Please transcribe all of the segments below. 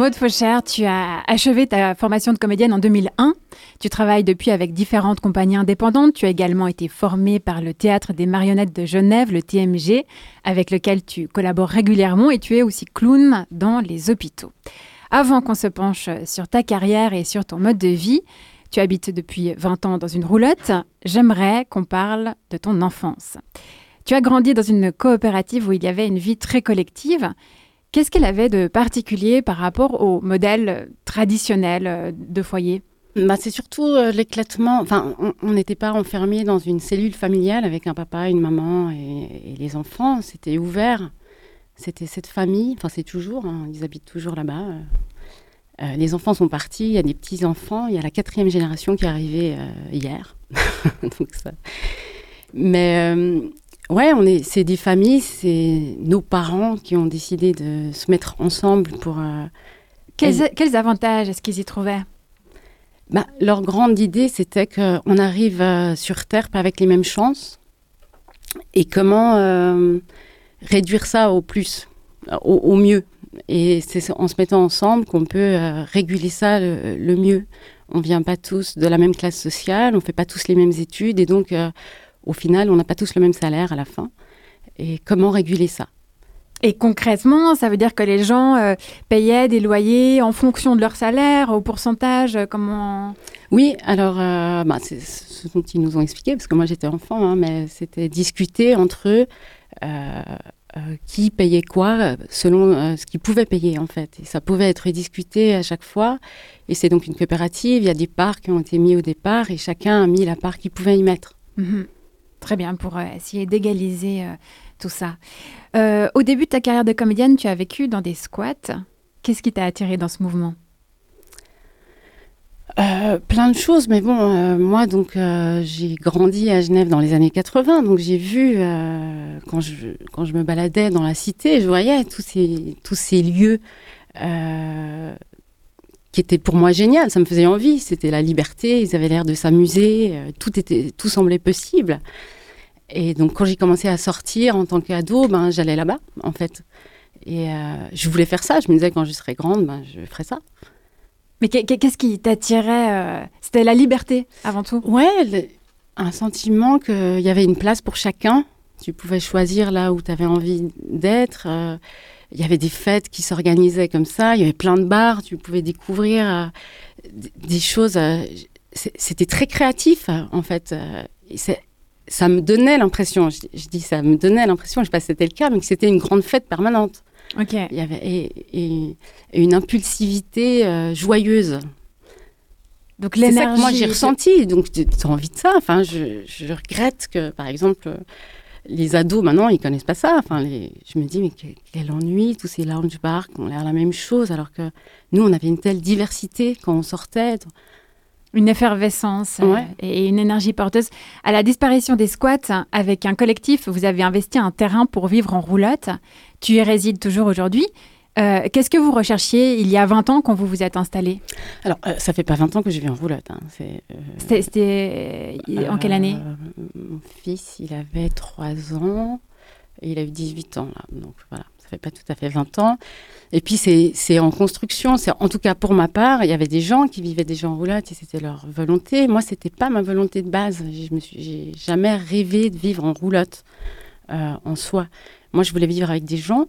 Maude Fauchère, tu as achevé ta formation de comédienne en 2001. Tu travailles depuis avec différentes compagnies indépendantes. Tu as également été formée par le Théâtre des marionnettes de Genève, le TMG, avec lequel tu collabores régulièrement et tu es aussi clown dans les hôpitaux. Avant qu'on se penche sur ta carrière et sur ton mode de vie, tu habites depuis 20 ans dans une roulotte. J'aimerais qu'on parle de ton enfance. Tu as grandi dans une coopérative où il y avait une vie très collective. Qu'est-ce qu'elle avait de particulier par rapport au modèle traditionnel euh, de foyer? Bah, c'est surtout euh, l'éclatement. Enfin, on n'était pas enfermé dans une cellule familiale avec un papa, une maman et, les enfants. C'était ouvert. C'était cette famille. Enfin, c'est toujours. Hein, ils habitent toujours là-bas. Euh, les enfants sont partis. Il y a des petits enfants. Il y a la quatrième génération qui est arrivée hier. Donc ça. Mais Ouais, on est, c'est des familles, c'est nos parents qui ont décidé de se mettre ensemble pour. Euh, quels, avantages est-ce qu'ils y trouvaient? Bah, Leur grande idée, c'était qu'on arrive euh, sur Terre pas avec les mêmes chances et comment euh, réduire ça au plus, au, mieux. Et c'est en se mettant ensemble qu'on peut réguler ça le, mieux. On vient pas tous de la même classe sociale, on fait pas tous les mêmes études et donc au final, on n'a pas tous le même salaire à la fin. Et comment réguler ça? Et concrètement, ça veut dire que les gens euh, payaient des loyers en fonction de leur salaire, au pourcentage, euh, comment? Oui, alors euh, bah, c'est ce dont ils nous ont expliqué, parce que moi j'étais enfant, hein, mais c'était discuter entre eux qui payait quoi selon ce qu'ils pouvaient payer en fait. Et ça pouvait être discuté à chaque fois. Et c'est donc une coopérative, il y a des parts qui ont été mis au départ et chacun a mis la part qu'il pouvait y mettre. Mhm. Très bien, pour euh, essayer d'égaliser euh, tout ça. Euh, au début de ta carrière de comédienne, tu as vécu dans des squats. Qu'est-ce qui t'a attiré dans ce mouvement? Plein de choses, mais bon, moi donc j'ai grandi à Genève dans les années 80, donc j'ai vu quand je quand je me baladais dans la cité, je voyais tous ces tous ces lieux qui étaient pour moi génial, ça me faisait envie, c'était la liberté, ils avaient l'air de s'amuser, euh, tout était, tout semblait possible. Et donc quand j'ai commencé à sortir en tant qu'ado, ben j'allais là-bas en fait. Et euh, je voulais faire ça, je me disais quand je serais grande, ben je ferais ça. Mais qu'est-ce qui t'attirait euh, C'était la liberté avant tout? Ouais, un sentiment qu'il y avait une place pour chacun. Tu pouvais choisir là où tu avais envie d'être il y avait des fêtes qui s'organisaient comme ça, il y avait plein de bars, tu pouvais découvrir euh, des choses. Euh, c'était très créatif, en fait. Euh, ça me donnait l'impression, je, dis ça me donnait l'impression, je sais pas si c'était le cas, mais que c'était une grande fête permanente. Ok. Il y avait et, une impulsivité joyeuse. Donc l'énergie. C'est ça que moi j'ai ressenti. Donc tu as envie de ça. Enfin, je, je regrette que, par exemple, les ados, maintenant, ils connaissent pas ça. Enfin, je me dis, mais quel, ennui, tous ces lounge bars qui ont l'air la même chose, alors que nous, on avait une telle diversité quand on sortait. Une effervescence euh, et une énergie porteuse. À la disparition des squats, avec un collectif, vous avez investi un terrain pour vivre en roulotte. Tu y résides toujours aujourd'hui. Euh, qu'est-ce que vous recherchiez il y a 20 ans quand vous vous êtes installé Alors, euh, ça fait pas 20 ans que je vis en roulotte. Hein. Euh, c'était en quelle année Mon fils, il avait 3 ans et il a eu 18 ans. Là. Donc voilà, ça fait pas tout à fait 20 ans. Et puis, c'est en construction. En tout cas, pour ma part, il y avait des gens qui vivaient déjà en roulotte et c'était leur volonté. Moi, c'était pas ma volonté de base. Je me suis jamais rêvé de vivre en roulotte en soi. Moi, je voulais vivre avec des gens euh,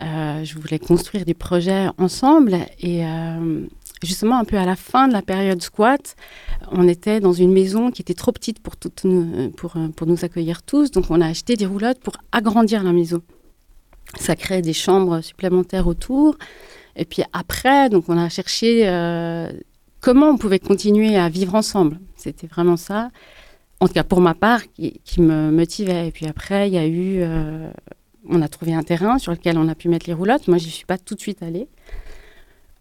je voulais construire des projets ensemble et euh, justement un peu à la fin de la période squat, on était dans une maison qui était trop petite pour, toutes pour, pour nous accueillir tous, donc on a acheté des roulottes pour agrandir la maison. Ça crée des chambres supplémentaires autour. Et puis après, donc on a cherché euh, comment on pouvait continuer à vivre ensemble. C'était vraiment ça, en tout cas pour ma part, qui me motivait. Et puis après, il y a eu on a trouvé un terrain sur lequel on a pu mettre les roulottes. Moi, je n'y suis pas tout de suite allée.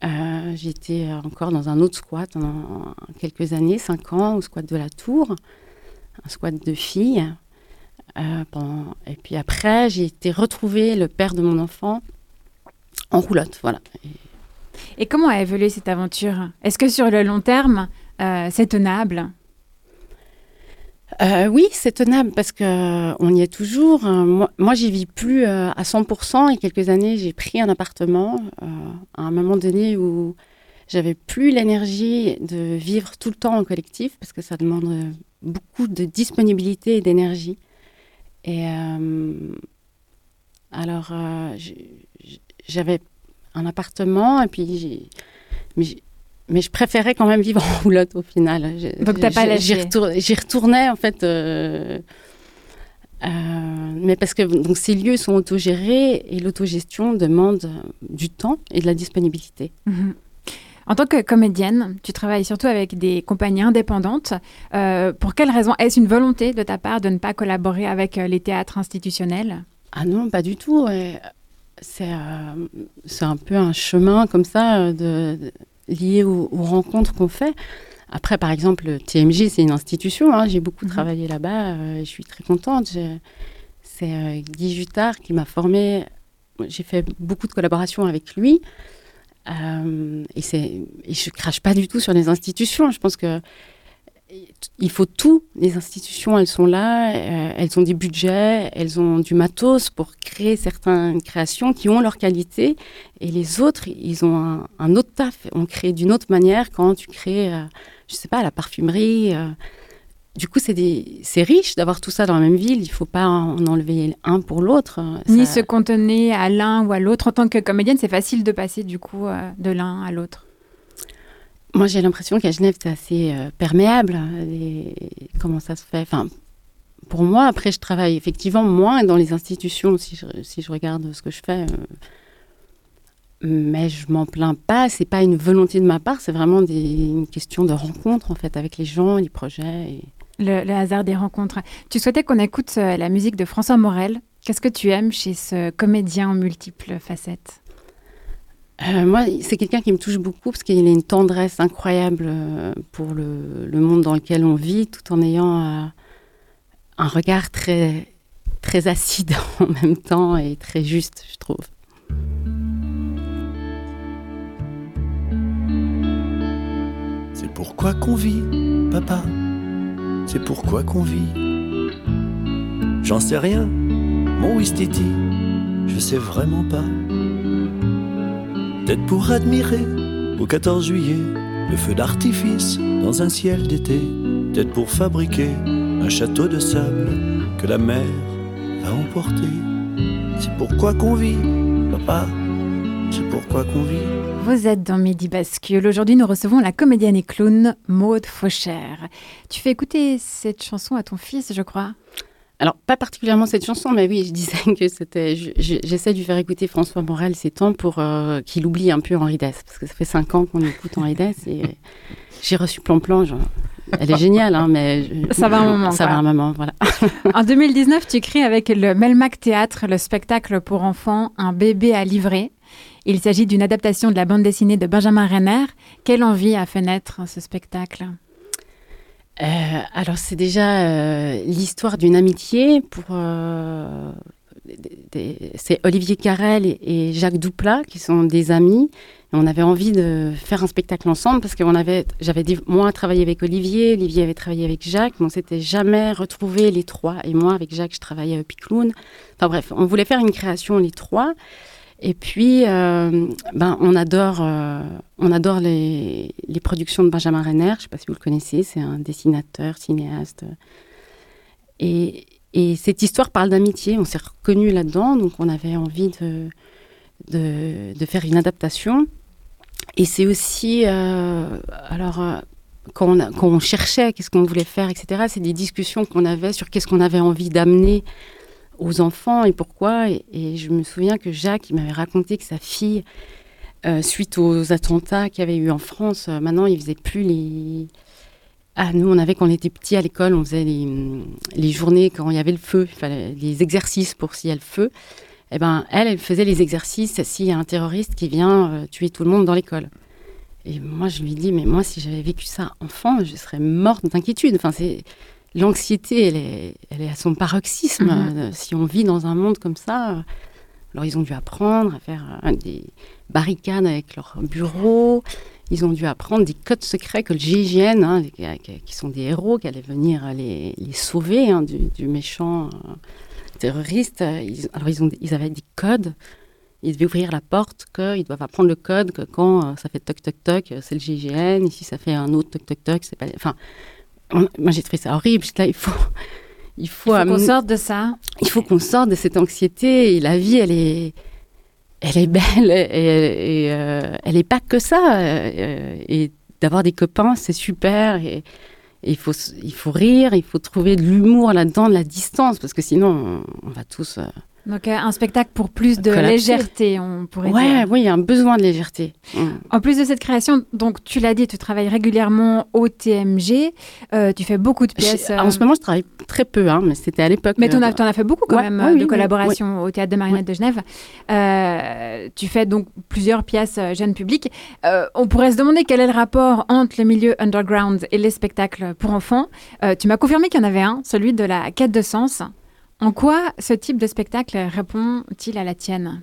Euh, J'étais encore dans un autre squat pendant quelques années, cinq ans, au squat de la Tour, un squat de filles. Euh, et puis après, j'ai été retrouver le père de mon enfant en roulotte. Voilà. Et, comment a évolué cette aventure? Est-ce que sur le long terme, euh, c'est tenable? Euh, oui, c'est tenable parce que euh, on y est toujours. Euh, moi, moi j'y vis plus à 100%. Et quelques années, j'ai pris un appartement à un moment donné où j'avais plus l'énergie de vivre tout le temps en collectif parce que ça demande beaucoup de disponibilité et d'énergie. Et alors, j'avais un appartement et puis mais je préférais quand même vivre en roulotte au final. Donc t'as pas lâché J'y retournais en fait. Euh, euh, mais parce que donc, ces lieux sont autogérés et l'autogestion demande du temps et de la disponibilité. Mhm. En tant que comédienne, tu travailles surtout avec des compagnies indépendantes. Euh, pour quelle raison Est-ce une volonté de ta part de ne pas collaborer avec les théâtres institutionnels? Ah non, pas du tout. C'est un peu un chemin comme ça de liées aux, rencontres qu'on fait. Après, par exemple, TMJ, c'est une institution. Hein. J'ai beaucoup mhm. travaillé là-bas. Euh, je suis très contente. C'est euh, Guy Jutard qui m'a formée. J'ai fait beaucoup de collaborations avec lui. Euh, et, et je crache pas du tout sur les institutions. Je pense que il faut tout. Les institutions, elles sont là, euh, elles ont des budgets, elles ont du matos pour créer certaines créations qui ont leur qualité. Et les autres, ils ont un, autre taf. On crée d'une autre manière quand tu crées, euh, je sais pas, la parfumerie. Euh. du coup, c'est riche d'avoir tout ça dans la même ville. Il ne faut pas en enlever un pour l'autre. Ni se contenir à l'un ou à l'autre. En tant que comédienne, c'est facile de passer du coup de l'un à l'autre. Moi, j'ai l'impression qu'à Genève, c'est assez euh, perméable. Comment ça se fait enfin, Pour moi, après, je travaille effectivement moins dans les institutions si je, si je regarde ce que je fais. Euh, mais je m'en plains pas. C'est pas une volonté de ma part. C'est vraiment une question de rencontre en fait avec les gens, les projets. Et... Le, le, hasard des rencontres. Tu souhaitais qu'on écoute euh, la musique de François Morel. Qu'est-ce que tu aimes chez ce comédien en multiples facettes euh, moi, c'est quelqu'un qui me touche beaucoup parce qu'il a une tendresse incroyable euh, pour le, monde dans lequel on vit, tout en ayant euh, un regard très, très acide en même temps et très juste, je trouve. C'est pourquoi qu'on vit, papa. C'est pourquoi qu'on vit. J'en sais rien, mon Wistiti, je sais vraiment pas. Peut-être pour admirer au 14 juillet le feu d'artifice dans un ciel d'été. Peut-être pour fabriquer un château de sable que la mer va emporter. C'est pourquoi qu'on vit, papa. C'est pourquoi qu'on vit. Vous êtes dans Midi Bascule. Aujourd'hui, nous recevons la comédienne et clown Maude Fauchère. Tu fais écouter cette chanson à ton fils, je crois? Alors, pas particulièrement cette chanson, mais oui, je disais que c'était. J'essaie de lui faire écouter François Morel ces temps pour euh, qu'il oublie un peu Henri Dess, parce que ça fait cinq ans qu'on écoute Henri Dess et j'ai reçu Plan-Plan. Elle est géniale, hein, mais. Ça va un moment. Ça va un moment, voilà. en 2019, tu crées avec le Melmac Théâtre le spectacle pour enfants Un bébé à livrer. Il s'agit d'une adaptation de la bande dessinée de Benjamin Renner. Quelle envie a fait naître ce spectacle? Euh, alors c'est déjà euh, l'histoire d'une amitié pour euh, c'est Olivier Carrel et, Jacques Douplat qui sont des amis. on avait envie de faire un spectacle ensemble parce que j'avais moi travaillé avec Olivier, Olivier avait travaillé avec Jacques, mais on s'était jamais retrouvés les trois. Et moi avec Jacques, je travaillais à Picloun. Enfin bref, on voulait faire une création les trois. Et puis, euh, ben, on adore, euh, on adore les, productions de Benjamin Renner. Je ne sais pas si vous le connaissez, c'est un dessinateur, cinéaste. Et, et cette histoire parle d'amitié. On s'est reconnu là-dedans, donc on avait envie de, de, faire une adaptation. Et c'est aussi, euh, alors, quand on cherchait qu'est-ce qu'on voulait faire, etc., c'est des discussions qu'on avait sur qu'est-ce qu'on avait envie d'amener aux enfants et pourquoi. Et, je me souviens que Jacques, il m'avait raconté que sa fille, euh, suite aux attentats qu'il y avait eu en France, euh, maintenant, il faisait plus les... Ah, nous, on avait, quand on était petit à l'école, on faisait les, les, journées quand il y avait le feu, fallait, les exercices pour s'il y a le feu. Eh ben, elle, elle faisait les exercices s'il y a un terroriste qui vient euh, tuer tout le monde dans l'école. Et moi, je lui dis, mais moi, si j'avais vécu ça enfant, je serais morte d'inquiétude. Enfin, c'est l'anxiété, elle est, elle est à son paroxysme. Mhm. Euh, si on vit dans un monde comme ça, euh, alors ils ont dû apprendre à faire euh, des barricades avec leurs bureaux. ils ont dû apprendre des codes secrets que le GIGN, hein, qui sont des héros, qui allaient venir les, les sauver hein, du, méchant euh, terroriste. Ils, alors ils, ont, ils avaient des codes. Ils devaient ouvrir la porte, qu'ils doivent apprendre le code, que quand euh, ça fait toc toc toc, c'est le GIGN. Ici, ça fait un autre toc toc toc, c'est pas. Enfin, moi j'ai trouvé ça horrible. Là, il faut. Il faut, faut qu'on sorte de ça. Il faut qu'on sorte de cette anxiété. Et la vie, elle est, elle est belle et, euh, elle n'est pas que ça. Euh, et d'avoir des copains, c'est super. Et, il faut, il faut rire, il faut trouver de l'humour là-dedans, de la distance, parce que sinon, on, va tous euh, donc euh, un spectacle pour plus de légèreté, on pourrait dire. Oui, il y a un besoin de légèreté. Mm. En plus de cette création, donc tu l'as dit, tu travailles régulièrement au TMG, euh, tu fais beaucoup de pièces. En ce moment, je travaille très peu, hein, mais c'était à l'époque. Mais tu en, euh, as fait beaucoup quand même de collaborations au Théâtre de Marionnettes de Genève. tu fais donc plusieurs pièces jeunes publics. on pourrait se demander quel est le rapport entre le milieu underground et les spectacles pour enfants. tu m'as confirmé qu'il y en avait un, celui de la quête de sens. En quoi ce type de spectacle répond-il à la tienne?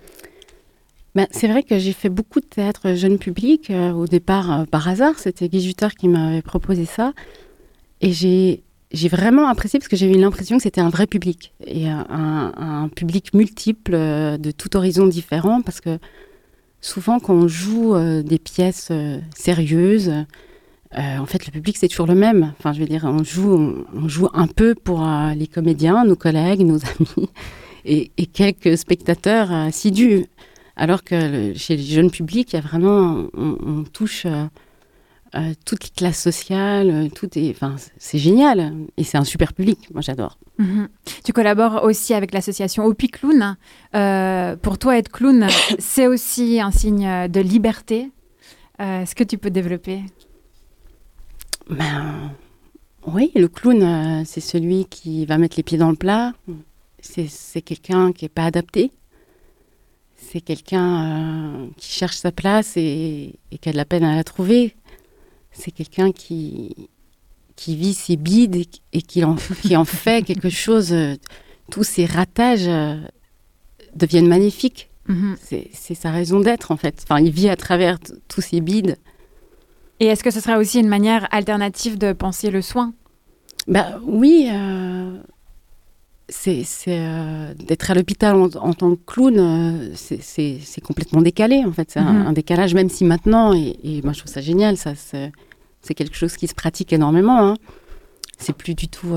Ben, c'est vrai que j'ai fait beaucoup de théâtre jeune public. Euh, au départ, euh, par hasard, c'était Guy Jutard qui m'avait proposé ça. Et j'ai, vraiment apprécié parce que j'ai eu l'impression que c'était un vrai public. Et un, un, public multiple, euh, de tout horizon différent. Parce que souvent, quand on joue des pièces sérieuses, euh, en fait, le public, c'est toujours le même. Enfin, je veux dire, on joue, on, joue un peu pour euh, les comédiens, nos collègues, nos amis et, quelques spectateurs assidus. Alors que chez les jeunes publics, il y a vraiment, on, touche euh, toutes les classes sociales, tout est, enfin, c'est génial. Et c'est un super public. Moi, j'adore. Mhm. Tu collabores aussi avec l'association Opi Clown. pour toi, être clown, c'est aussi un signe de liberté. Est-ce que tu peux développer ben, oui, le clown, euh, c'est celui qui va mettre les pieds dans le plat. C'est quelqu'un qui n'est pas adapté. C'est quelqu'un euh, qui cherche sa place et, qui a de la peine à la trouver. C'est quelqu'un qui, qui vit ses bides et, qui, en, qui en fait quelque chose. Euh, tous ses ratages deviennent magnifiques. Mhm. C'est sa raison d'être, en fait. Enfin, il vit à travers tous ses bides. Et est-ce que ce serait aussi une manière alternative de penser le soin? Bah, Oui. Euh, c'est euh, d'être à l'hôpital en, tant que clown, euh, c'est complètement décalé en fait. C'est un, mhm. décalage, même si maintenant, et, moi je trouve ça génial, ça c'est quelque chose qui se pratique énormément. Hein. C'est plus du tout,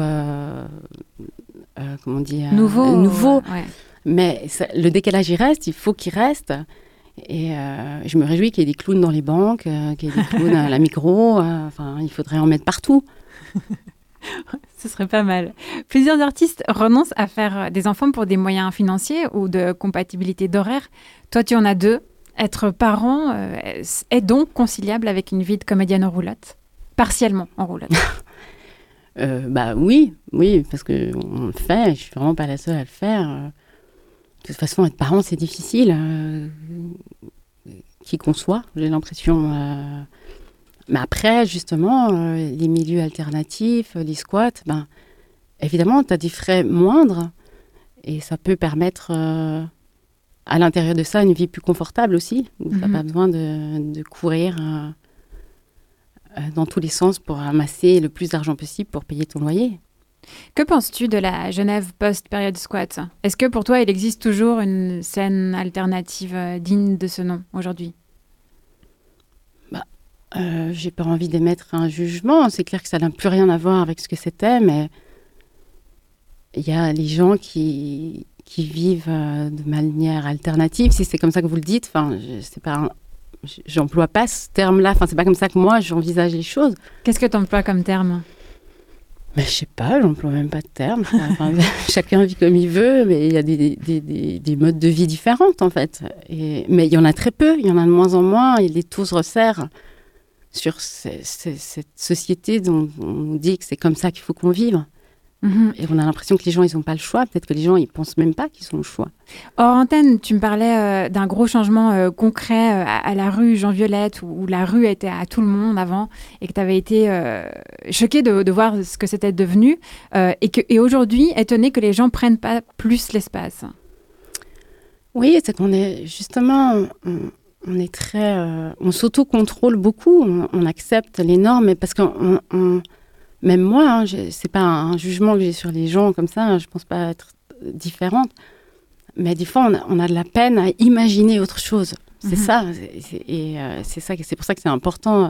comment dire, nouveau. nouveau. Mais le décalage il reste, il faut qu'il reste. Et euh, je me réjouis qu'il y ait des clowns dans les banques, euh, qu'il y ait des clowns à la micro. Euh, enfin, il faudrait en mettre partout. Ce serait pas mal. Plusieurs artistes renoncent à faire des enfants pour des moyens financiers ou de compatibilité d'horaire. Toi, tu en as deux. Être parent est donc conciliable avec une vie de comédienne en roulotte? Partiellement en roulotte Bah oui, oui, parce qu'on le fait. Je suis vraiment pas la seule à le faire. De toute façon, être parent, c'est difficile. Euh, qui qu'on soit, j'ai l'impression. Euh. Mais après, justement, euh, les milieux alternatifs, les squats, ben, évidemment, tu as des frais moindres et ça peut permettre à l'intérieur de ça une vie plus confortable aussi. Tu n'as mhm. pas besoin de, de courir dans tous les sens pour amasser le plus d'argent possible pour payer ton loyer. Que penses-tu de la Genève post-période squat? Est-ce que pour toi, il existe toujours une scène alternative euh, digne de ce nom aujourd'hui? Bah, euh, J'ai pas envie d'émettre un jugement. C'est clair que ça n'a plus rien à voir avec ce que c'était, mais il y a les gens qui, qui vivent euh, de manière alternative, si c'est comme ça que vous le dites. Enfin, c'est pas j'emploie pas ce terme-là. Enfin, c'est pas comme ça que moi j'envisage les choses. Qu'est-ce que tu emploies comme terme? Mais je sais pas, j'emploie même pas de terme. chacun vit comme il veut, mais il y a des, des, des, modes de vie différents en fait. Mais il y en a très peu, il y en a de moins en moins, et les taux se resserrent sur cette société dont on dit que c'est comme ça qu'il faut qu'on vive. Mhm. Et on a l'impression que les gens, ils n'ont pas le choix. Peut-être que les gens, ils pensent même pas qu'ils ont le choix. Hors antenne, tu me parlais euh, d'un gros changement euh, concret euh, à, la rue Jean-Violette, où, la rue était à tout le monde avant, et que tu avais été choqué de, voir ce que c'était devenu, et, que, et aujourd'hui, étonné que les gens prennent pas plus l'espace. Oui, c'est qu'on est justement, on est très, on s'auto-contrôle beaucoup, on, accepte les normes, parce que même moi, hein, c'est pas un jugement que j'ai sur les gens comme ça, je pense pas être différente, mais des fois on a, de la peine à imaginer autre chose. C'est mhm. ça, et euh, c'est ça, c'est pour ça que c'est important euh,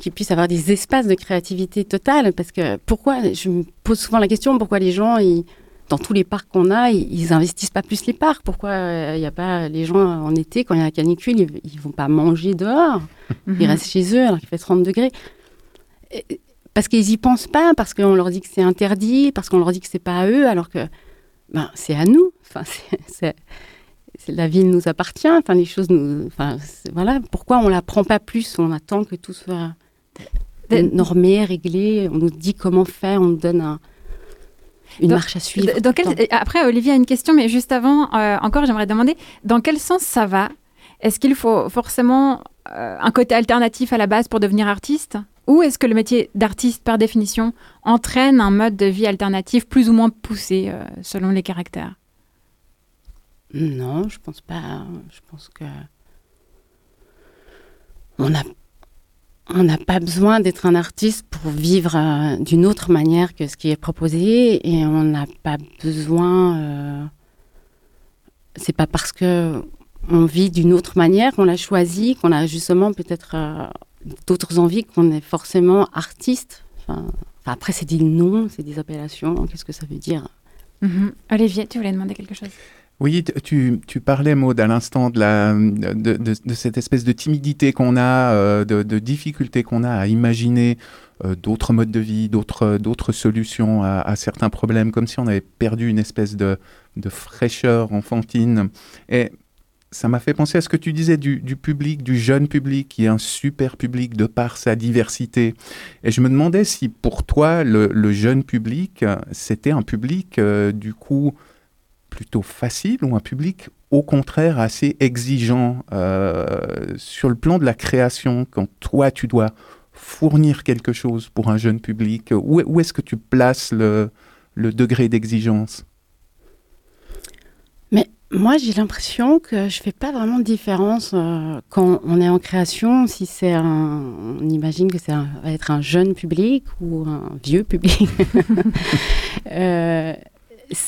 qu'ils puissent avoir des espaces de créativité totale, parce que pourquoi, je me pose souvent la question, pourquoi les gens, ils dans tous les parcs qu'on a, ils, investissent pas plus les parcs? Pourquoi il euh, n'y a pas les gens en été quand il y a la canicule, ils, ils vont pas manger dehors? Ils mhm. restent chez eux alors qu'il fait 30 degrés. Parce qu'ils y pensent pas, parce qu'on leur dit que c'est interdit, parce qu'on leur dit que c'est pas à eux, alors que ben, c'est à nous. Enfin, c'est, la ville nous appartient. Enfin, les choses nous. Enfin, voilà. Pourquoi on la prend pas plus On attend que tout soit normé, réglé. On nous dit comment faire. On nous donne un une marche à suivre. après, Olivier a une question, mais juste avant, euh, encore, j'aimerais demander dans quel sens ça va? Est-ce qu'il faut forcément euh, un côté alternatif à la base pour devenir artiste? Ou est-ce que le métier d'artiste, par définition, entraîne un mode de vie alternatif plus ou moins poussé euh, selon les caractères? Non, je pense pas. Je pense que on n'a pas besoin d'être un artiste pour vivre euh, d'une autre manière que ce qui est proposé et on n'a pas besoin. Euh, c'est pas parce que on vit d'une autre manière qu'on l'a choisi, qu'on a justement peut-être d'autres envies, qu'on est forcément artiste. Enfin, après, c'est des noms, c'est des appellations. Qu'est-ce que ça veut dire? Mm-hmm. Olivier, tu voulais demander quelque chose? Oui, tu, tu parlais, Maud, à l'instant de, la, de, de, cette espèce de timidité qu'on a, euh, de, de, difficulté qu'on a à imaginer euh, d'autres modes de vie, d'autres solutions à, à, certains problèmes, comme si on avait perdu une espèce de, fraîcheur enfantine. Et ça m'a fait penser à ce que tu disais du, public, du jeune public, qui est un super public de par sa diversité. Et je me demandais si pour toi, le, jeune public, c'était un public, euh, du coup, plutôt facile ou un public au contraire assez exigeant euh, sur le plan de la création quand toi tu dois fournir quelque chose pour un jeune public Où, est-ce que tu places le, degré d'exigence? Moi j'ai l'impression que je fais pas vraiment de différence euh, quand on est en création, si c'est un, on imagine que c'est va être un jeune public ou un vieux public. euh,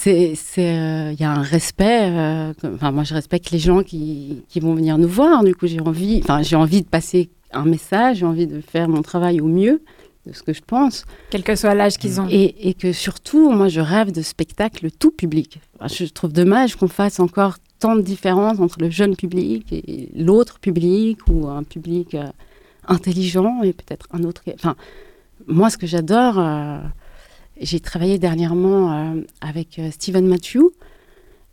il euh, y a un respect. Euh, enfin, moi, je respecte les gens qui, qui, vont venir nous voir. Du coup, j'ai envie, enfin, j'ai envie de passer un message, j'ai envie de faire mon travail au mieux de ce que je pense. Quel que soit l'âge qu'ils ont. Et, et, que surtout, moi, je rêve de spectacles tout public. je trouve dommage qu'on fasse encore tant de différences entre le jeune public et l'autre public ou un public euh, intelligent et peut-être un autre. Enfin, moi, ce que j'adore j'ai travaillé dernièrement euh, avec euh, Steven Matthew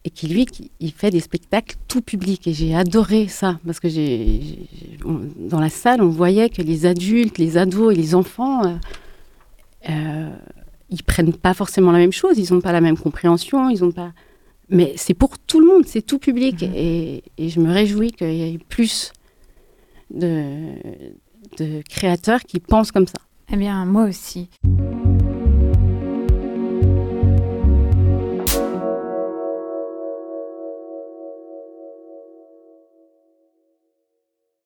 et qui lui, il fait des spectacles tout public et j'ai adoré ça parce que j'ai, dans la salle, on voyait que les adultes, les ados et les enfants, euh, euh ils prennent pas forcément la même chose, ils n'ont pas la même compréhension, ils ont pas. Mais c'est pour tout le monde, c'est tout public et, et, je me réjouis qu'il y ait plus de, de créateurs qui pensent comme ça. Eh bien, moi aussi.